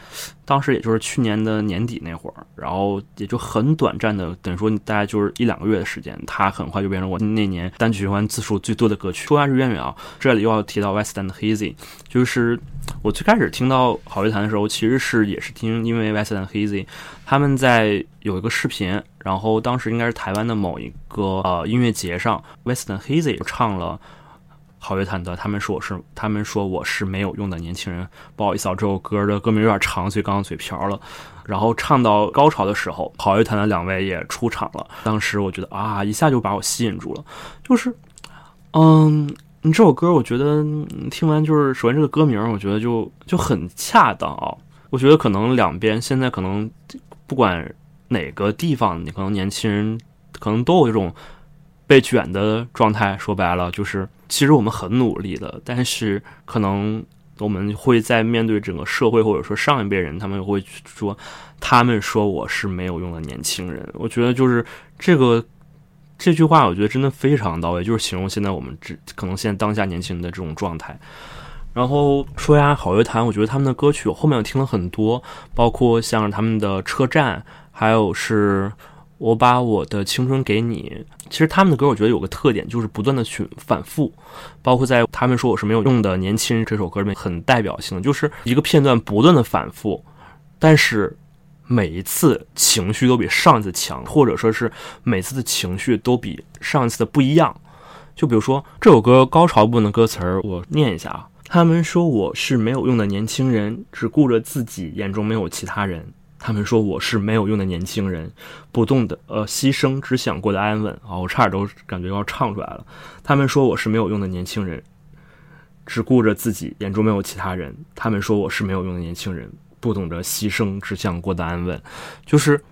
当时也就是去年的年底那会儿，然后也就很短暂的，等于说大概就是一两个月的时间，它很快就变成我那年单曲循环次数最多的歌曲。说完是渊源啊，这里又要提到 West and Hazy，就是我最开始听到好乐团的时候，其实是也是听因为 West and Hazy 他们在有一个视频，然后当时应该是台湾的某一个呃音乐节上，West and Hazy 唱了。好乐团的，他们说我是，他们说我是没有用的年轻人。不好意思啊，这首歌的歌名有点长，所以刚刚嘴瓢了。然后唱到高潮的时候，好乐团的两位也出场了。当时我觉得啊，一下就把我吸引住了。就是，嗯，你这首歌，我觉得听完就是，首先这个歌名，我觉得就就很恰当啊。我觉得可能两边现在可能不管哪个地方，你可能年轻人可能都有这种被卷的状态。说白了，就是其实我们很努力的，但是可能我们会在面对整个社会，或者说上一辈人，他们会说，他们说我是没有用的年轻人。我觉得就是这个。这句话我觉得真的非常到位，就是形容现在我们这可能现在当下年轻人的这种状态。然后说呀，好乐坛，我觉得他们的歌曲我后面我听了很多，包括像他们的车站，还有是我把我的青春给你。其实他们的歌我觉得有个特点，就是不断的去反复，包括在他们说我是没有用的年轻人这首歌里面很代表性，就是一个片段不断的反复，但是。每一次情绪都比上一次强，或者说是每次的情绪都比上一次的不一样。就比如说这首歌高潮部分的歌词儿，我念一下啊。他们说我是没有用的年轻人，只顾着自己，眼中没有其他人。他们说我是没有用的年轻人，不动的呃牺牲，只想过得安稳啊。我差点都感觉要唱出来了。他们说我是没有用的年轻人，只顾着自己，眼中没有其他人。他们说我是没有用的年轻人。不懂得牺牲，只想过得安稳，就是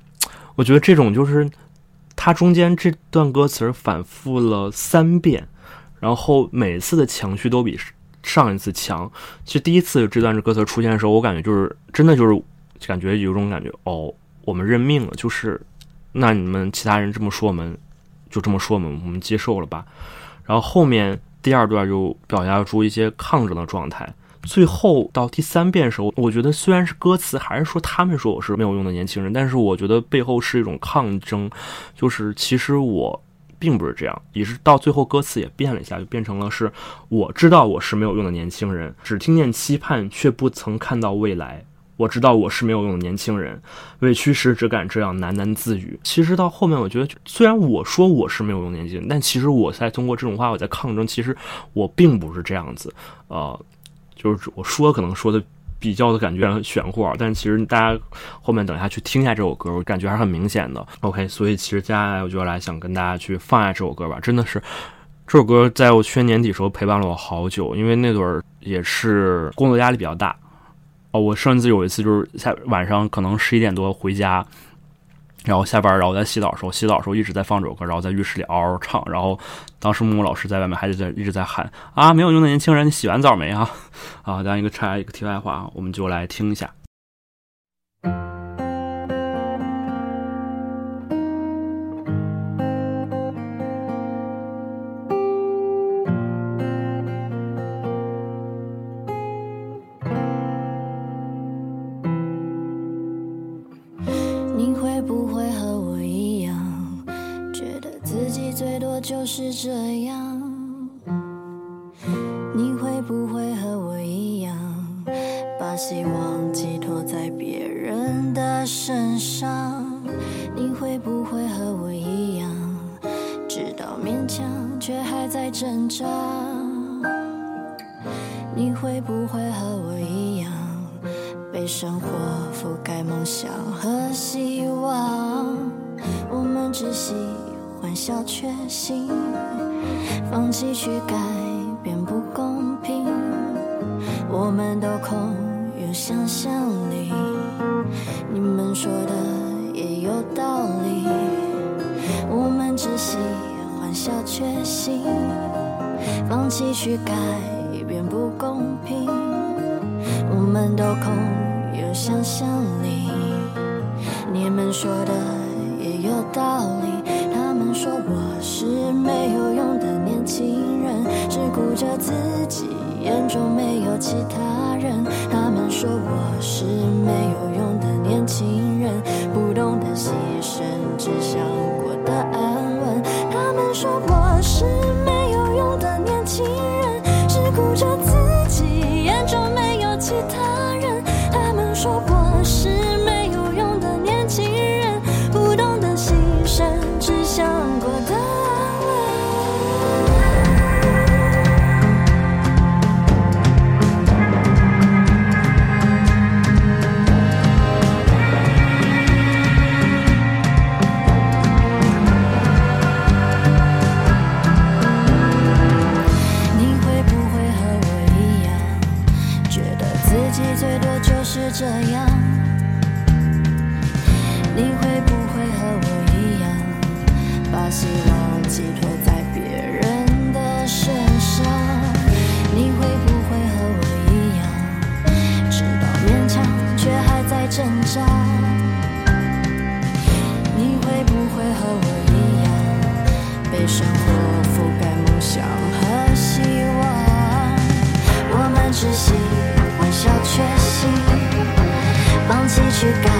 我觉得这种就是它中间这段歌词反复了三遍，然后每次的情绪都比上一次强。其实第一次这段歌词出现的时候，我感觉就是真的就是感觉有种感觉哦，我们认命了，就是那你们其他人这么说，我们就这么说，我们我们接受了吧。然后后面第二段就表达出一些抗争的状态。最后到第三遍的时候，我觉得虽然是歌词还是说他们说我是没有用的年轻人，但是我觉得背后是一种抗争，就是其实我并不是这样，也是到最后歌词也变了一下，就变成了是我知道我是没有用的年轻人，只听见期盼却不曾看到未来。我知道我是没有用的年轻人，委屈时只敢这样喃喃自语。其实到后面，我觉得虽然我说我是没有用年轻人，但其实我在通过这种话我在抗争，其实我并不是这样子，呃。就是我说可能说的比较的感觉很玄乎，但其实大家后面等一下去听一下这首歌，我感觉还是很明显的。OK，所以其实接下来我就来想跟大家去放下这首歌吧。真的是这首歌在我去年年底时候陪伴了我好久，因为那会儿也是工作压力比较大哦。我甚至有一次就是下晚上可能十一点多回家。然后下班，然后在洗澡的时候，洗澡的时候一直在放这首歌，然后在浴室里嗷嗷唱。然后当时木木老师在外面还在一直在喊啊，没有用的年轻人，你洗完澡没啊？啊，这样一个插一个题外话，我们就来听一下。生活覆盖梦想和希望，我们只喜欢小确幸，放弃去改挣扎？你会不会和我一样，被生活覆盖梦想和希望？我们窒息欢笑缺席，放弃去改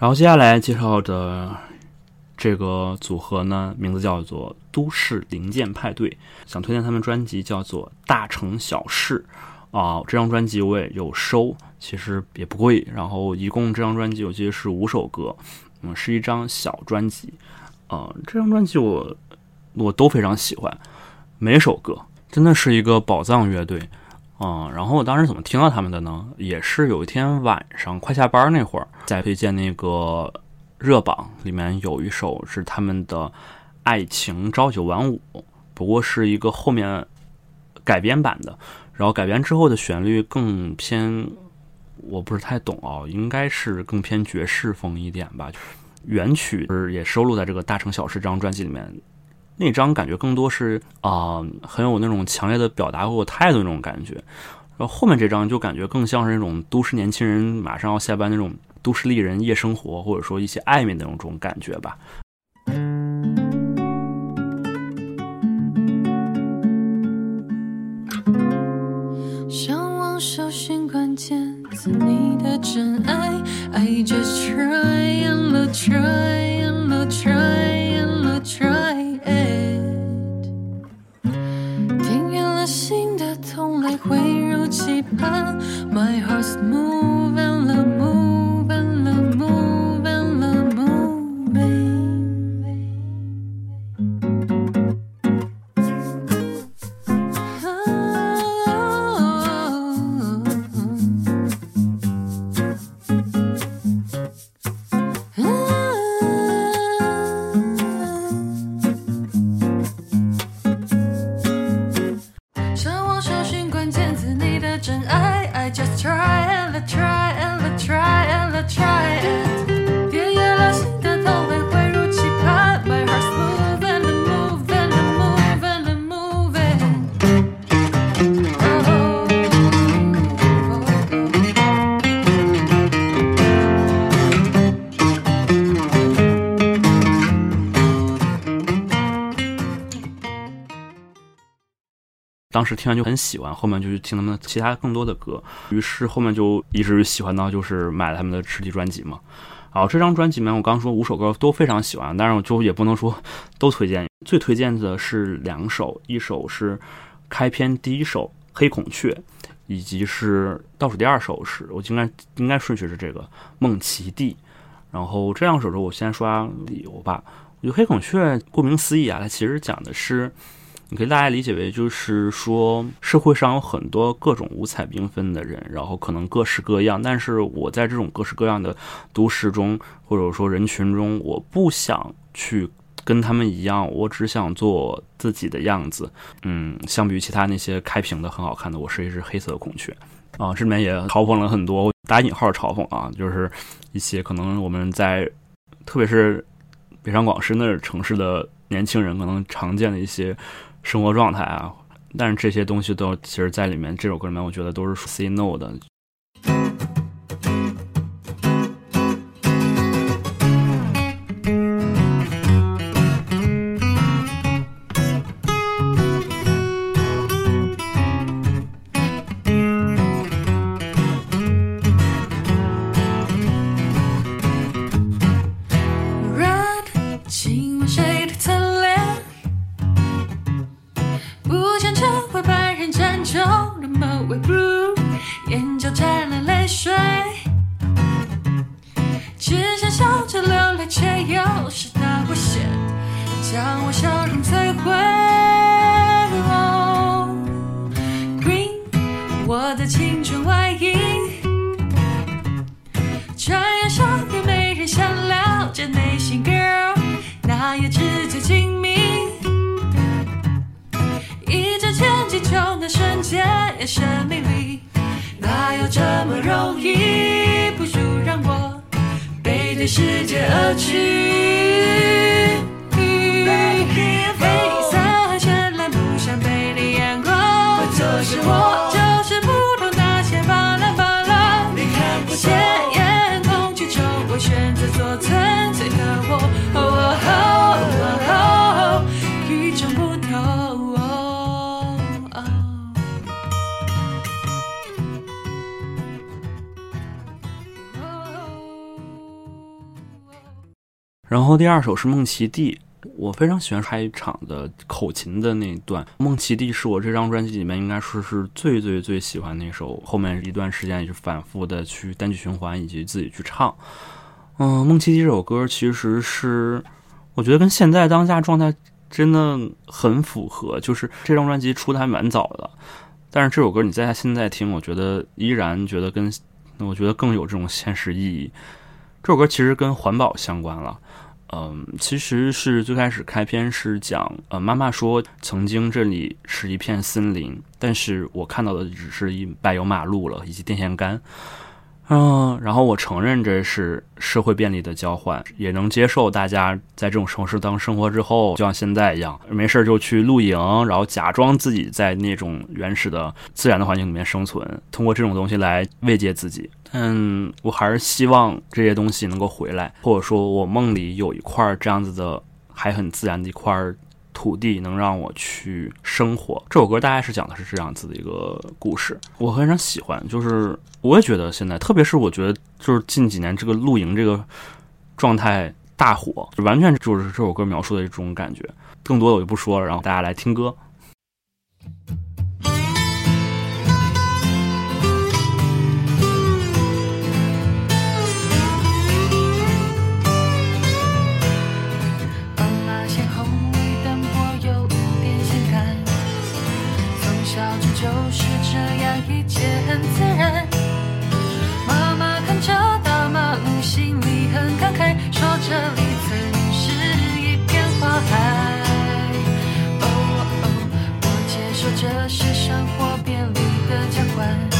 然后接下来介绍的这个组合呢，名字叫做都市零件派对，想推荐他们专辑叫做《大城小事》啊、这张专辑我也有收，其实也不贵，然后一共这张专辑我记得是五首歌，嗯，是一张小专辑，呃，这张专辑我我都非常喜欢，每首歌真的是一个宝藏乐队。嗯，然后我当时怎么听到他们的呢？也是有一天晚上快下班那会儿，在推荐那个热榜里面有一首是他们的《爱情朝九晚五》，不过是一个后面改编版的，然后改编之后的旋律更偏，我不是太懂啊，应该是更偏爵士风一点吧。原曲是也收录在这个《大城小事》这张专辑里面，那张感觉更多是啊、很有那种强烈的表达或态度那种感觉。然后后面这张就感觉更像是那种都市年轻人马上要下班那种都市丽人夜生活，或者说一些暧昧的那种种感觉吧。向往搜寻关键字，你的真爱。I just try and try and try and try 그렇지만 My heart's moving the moon try 当时听完就很喜欢，后面就去听他们其他更多的歌，于是后面就一直喜欢到就是买了他们的实体专辑嘛。然后这张专辑里面，我刚说五首歌都非常喜欢，但是我就也不能说都推荐，最推荐的是两首，一首是开篇第一首《黑孔雀》，以及是倒数第二首是我应该应该顺序是这个《梦奇地》。然后这两首歌我先说下理由吧。我觉得《黑孔雀》顾名思义啊，它其实讲的是。你可以大概理解为，就是说社会上有很多各种五彩缤纷的人，然后可能各式各样。但是我在这种各式各样的都市中，或者说人群中，我不想去跟他们一样，我只想做自己的样子。嗯，相比于其他那些开屏的很好看的，我是一只黑色的孔雀啊。这里面也嘲讽了很多打引号嘲讽啊，就是一些可能我们在特别是北上广深的城市的年轻人可能常见的一些。生活状态啊，但是这些东西都其实，在里面这首歌里面，我觉得都是 say no 的。的某位 blue，眼角沾了泪水，只想笑着流泪，却又是那危险，将我笑容摧毁。Green，我的青春外衣，穿越校园，没人想了解内心 girl，那也纸醉金迷。那瞬间生命力，哪有这么容易？不如让我背对世界而去。然后第二首是《梦奇地》，我非常喜欢开场的口琴的那一段，《梦奇地》是我这张专辑里面应该说是最最最喜欢那首，后面一段时间也是反复的去单曲循环以及自己去唱。嗯，《梦奇地》这首歌其实是我觉得跟现在当下状态真的很符合，就是这张专辑出的还蛮早的，但是这首歌你在现在听，我觉得依然觉得跟我觉得更有这种现实意义。这首歌其实跟环保相关了。嗯，其实是最开始开篇是讲，呃，妈妈说曾经这里是一片森林，但是我看到的只是一柏油马路了，以及电线杆。嗯，然后我承认这是社会便利的交换，也能接受大家在这种城市当生活之后，就像现在一样，没事就去露营，然后假装自己在那种原始的自然的环境里面生存，通过这种东西来慰藉自己。嗯，我还是希望这些东西能够回来，或者说我梦里有一块这样子的还很自然的一块土地，能让我去生活。这首歌大概是讲的是这样子的一个故事，我非常喜欢。就是我也觉得现在，特别是我觉得就是近几年这个露营这个状态大火，完全就是这首歌描述的一种感觉。更多的我就不说了，然后大家来听歌。是生活便利的交换，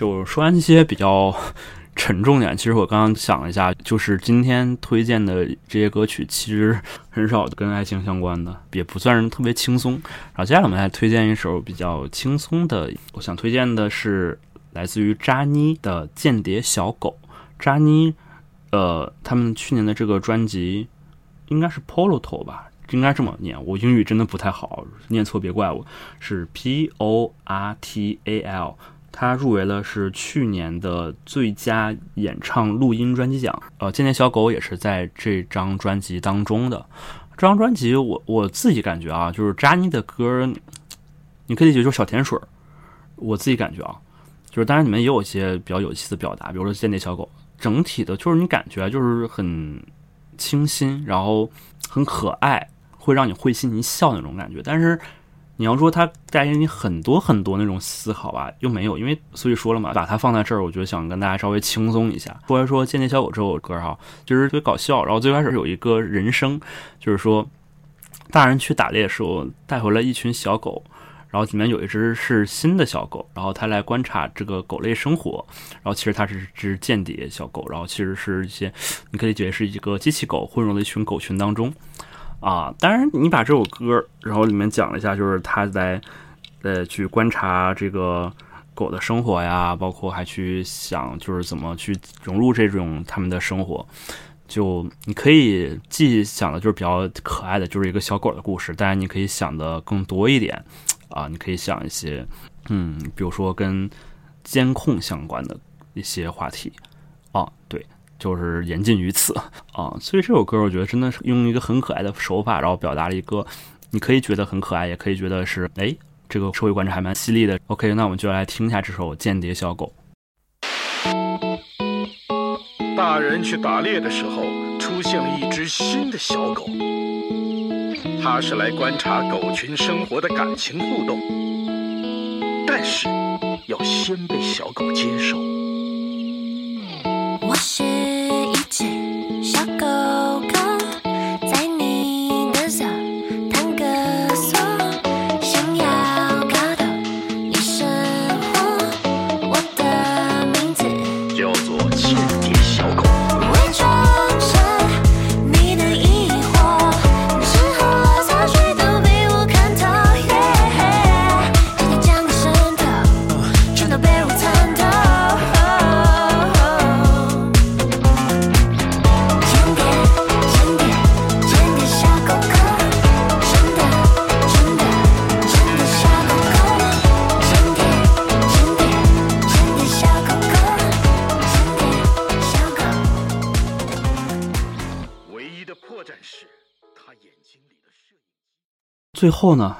就说完这些比较 沉重点，其实我刚刚想了一下，就是今天推荐的这些歌曲，其实很少跟爱情相关的，也不算是特别轻松。然后接下来我们来推荐一首比较轻松的，我想推荐的是来自于扎妮的《间谍小狗》。扎妮，呃，他们去年的这个专辑应该是 Poloto 吧，应该这么念。我英语真的不太好，念错别怪我。是 P O R T A L。他入围了是去年的最佳演唱录音专辑奖，呃，间谍小狗也是在这张专辑当中的。这张专辑我我自己感觉啊，就是扎妮的歌，你可以理解就是小甜水儿。我自己感觉啊，就是当然里面也有一些比较有意思的表达，比如说间谍小狗，整体的就是你感觉就是很清新，然后很可爱，会让你会心一笑那种感觉，但是。你要说它带给你很多很多那种思考吧，又没有，因为所以说了嘛，把它放在这儿，我觉得想跟大家稍微轻松一下。说一说《间谍小狗》这首歌哈，就是特别搞笑。然后最开始有一个人声，就是说大人去打猎的时候带回来一群小狗，然后里面有一只是新的小狗，然后他来观察这个狗类生活。然后其实它是只间谍小狗，然后其实是一些你可以解释一个机器狗混入了一群狗群当中。啊，当然，你把这首歌，然后里面讲了一下，就是他在，呃，去观察这个狗的生活呀，包括还去想，就是怎么去融入这种他们的生活。就你可以既想的就是比较可爱的，就是一个小狗的故事，当然你可以想的更多一点，啊，你可以想一些，嗯，比如说跟监控相关的一些话题，就是言尽于此啊，所以这首歌我觉得真的是用一个很可爱的手法，然后表达了一个，你可以觉得很可爱，也可以觉得是哎，这个社会观察还蛮犀利的。OK，那我们就来听一下这首《间谍小狗》。大人去打猎的时候，出现了一只新的小狗，它是来观察狗群生活的感情互动，但是要先被小狗接受。我是一只小狗，最后呢，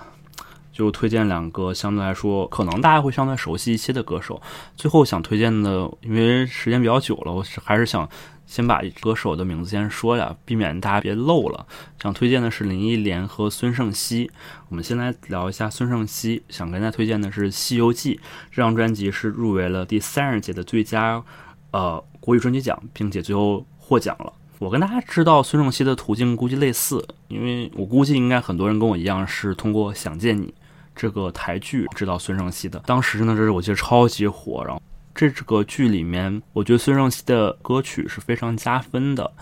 就推荐两个相对来说可能大家会相对熟悉一些的歌手。最后想推荐的，因为时间比较久了，我是还是想先把歌手的名字先说呀，避免大家别漏了。想推荐的是林忆莲和孙盛希。我们先来聊一下孙盛希，想跟大家推荐的是《西游记》这张专辑是入围了第三十届的最佳呃国语专辑奖，并且最后获奖了。我跟大家知道孙盛熙的途径估计类似，因为我估计应该很多人跟我一样是通过《想见你》这个台剧知道孙盛熙的。当时真的是我记得超级火，然后这个剧里面，我觉得孙盛熙的歌曲是非常加分的，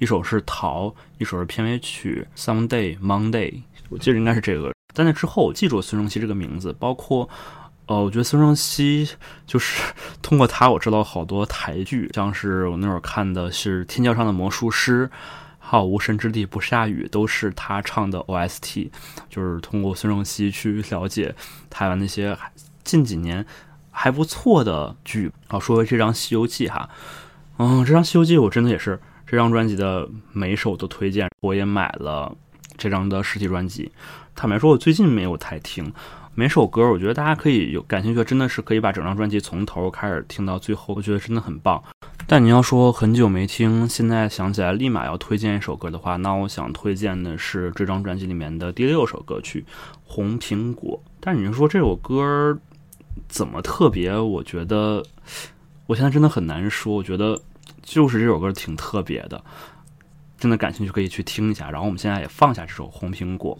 一首是《逃》，一首是片尾曲《Someday Monday》，我记得应该是这个。在那之后，我记住了孙盛熙这个名字，包括。呃，我觉得孙正熙就是 通过他，我知道好多台剧，像是我那会儿看的是《天桥上的魔术师》，还有《无神之地不下雨》，都是他唱的 OST。就是通过孙正熙去了解台湾那些近几年还不错的剧。啊，说回这张《西游记》哈，嗯，这张《西游记》我真的也是这张专辑的每首都推荐，我也买了这张的实体专辑。坦白说，我最近没有太听。每首歌，我觉得大家可以有感兴趣，真的是可以把整张专辑从头开始听到最后，我觉得真的很棒。但你要说很久没听，现在想起来立马要推荐一首歌的话，那我想推荐的是这张专辑里面的第六首歌曲《红苹果》。但你说这首歌怎么特别？我觉得我现在真的很难说。我觉得就是这首歌挺特别的，真的感兴趣可以去听一下。然后我们现在也放下这首《红苹果》。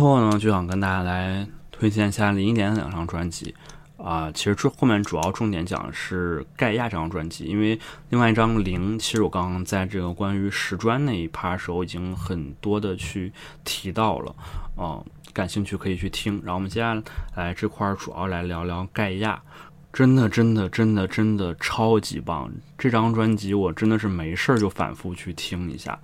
后呢，就想跟大家来推荐一下林忆莲的两张专辑。啊、其实这后面主要重点讲的是盖亚这张专辑，因为另外一张《零》，其实我刚刚在这个关于时砖那一趴时候已经很多的去提到了，嗯、感兴趣可以去听。然后我们接下来这块主要来聊聊盖亚，真的真的真的真的超级棒！这张专辑我真的是没事儿就反复去听一下，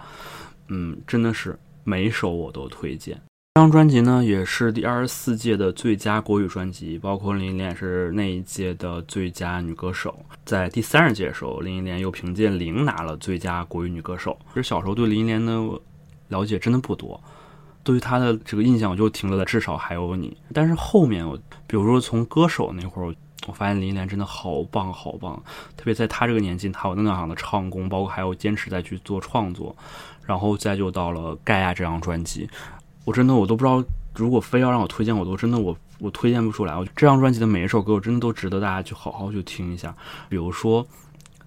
嗯，真的是每首我都推荐。这张专辑呢，也是第二十四届的最佳国语专辑，包括林忆莲是那一届的最佳女歌手。在第三十届的时候，林忆莲又凭借《零》拿了最佳国语女歌手。其实小时候对林忆莲的了解真的不多，对于她的这个印象我就停留在至少还有你。但是后面我，比如说从歌手那会儿，我发现林忆莲真的好棒好棒，特别在她这个年纪，她有那样的唱功，包括还有坚持再去做创作，然后再就到了《盖亚》这张专辑。我真的我都不知道，如果非要让我推荐，我都真的我我推荐不出来。我这张专辑的每一首歌，我真的都值得大家去好好去听一下。比如说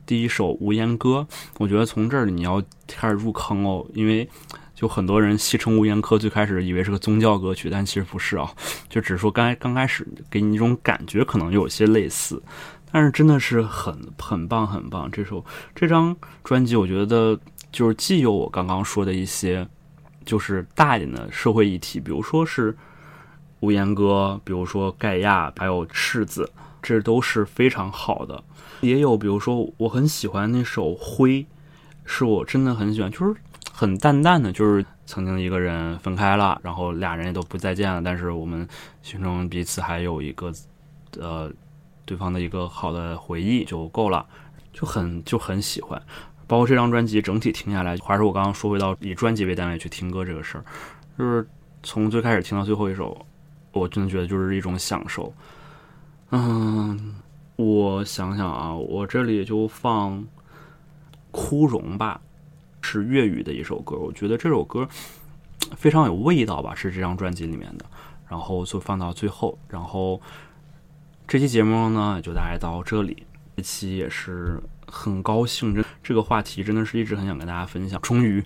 第一首《无言歌》，我觉得从这儿你要开始入坑哦，因为就很多人戏称《无言歌》，最开始以为是个宗教歌曲，但其实不是啊，就只是说刚刚开始给你一种感觉，可能有些类似。但是真的是很很棒很棒，这首这张专辑，我觉得就是既有我刚刚说的一些。就是大一点的社会议题，比如说是无言歌，比如说盖亚，还有赤子，这都是非常好的。也有比如说我很喜欢那首《灰》，是我真的很喜欢，就是很淡淡的，就是曾经一个人分开了，然后俩人也都不再见了，但是我们心中彼此还有一个呃对方的一个好的回忆就够了，就很就很喜欢。包括这张专辑整体听下来，还是我刚刚说回到以专辑为单位去听歌这个事儿，就是从最开始听到最后一首，我真的觉得就是一种享受。嗯，我想想啊，我这里就放《枯荣》吧，是粤语的一首歌，我觉得这首歌非常有味道吧，是这张专辑里面的，然后就放到最后，然后这期节目呢也就大概到这里，这期也是。很高兴，这这个话题真的是一直很想跟大家分享，终于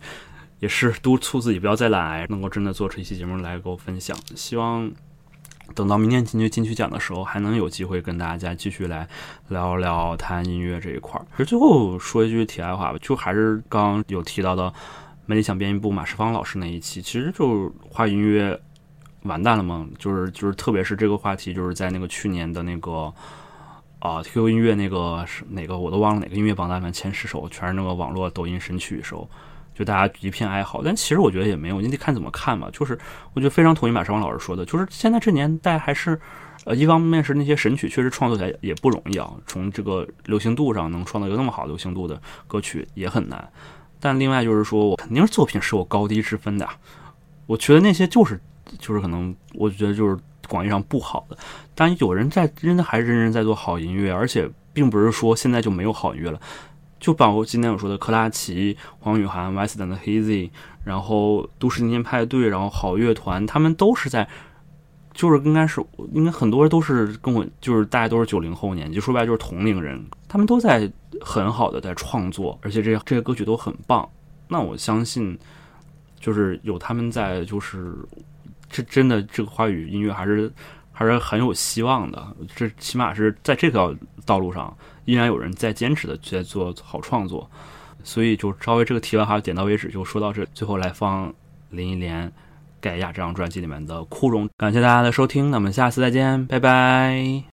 也是督促自己不要再懒癌，能够真的做出一期节目来给我分享。希望等到明年金曲金曲奖的时候，还能有机会跟大家继续来聊聊谈音乐这一块儿。其实最后说一句题外话吧，就还是刚刚有提到的美理想编辑部马世芳老师那一期，其实就画音乐完蛋了嘛，就是就是特别是这个话题，就是在那个去年的那个。啊，QQ 音乐那个是哪个我都忘了哪个音乐榜单里面前十首全是那个网络抖音神曲的时候，就大家一片哀嚎。但其实我觉得也没有，你得看怎么看吧。就是我觉得非常同意马世芳老师说的，就是现在这年代还是，呃，一方面是那些神曲确实创作起来也不容易啊，从这个流行度上能创造一个那么好流行度的歌曲也很难。但另外就是说我肯定是作品是有高低之分的，我觉得那些就是就是可能我觉得就是。广义上不好的，但有人在真的还是认真在做好音乐，而且并不是说现在就没有好音乐了。就包括今天我说的克拉奇、黄雨涵、Weston 的 Hazy，然后都市青年派对，然后好乐团，他们都是在，就是应该是应该很多人都是跟我就是大家都是九零后年纪，说白了就是同龄人，他们都在很好的在创作，而且这这些歌曲都很棒。那我相信。就是有他们在，就是这真的这个华语音乐还是还是很有希望的。这起码是在这条道路上，依然有人在坚持的在做好创作。所以就稍微这个题外话点到为止，就说到这。最后来放林忆莲《盖亚》这张专辑里面的《枯荣》。感谢大家的收听，那我们下次再见，拜拜。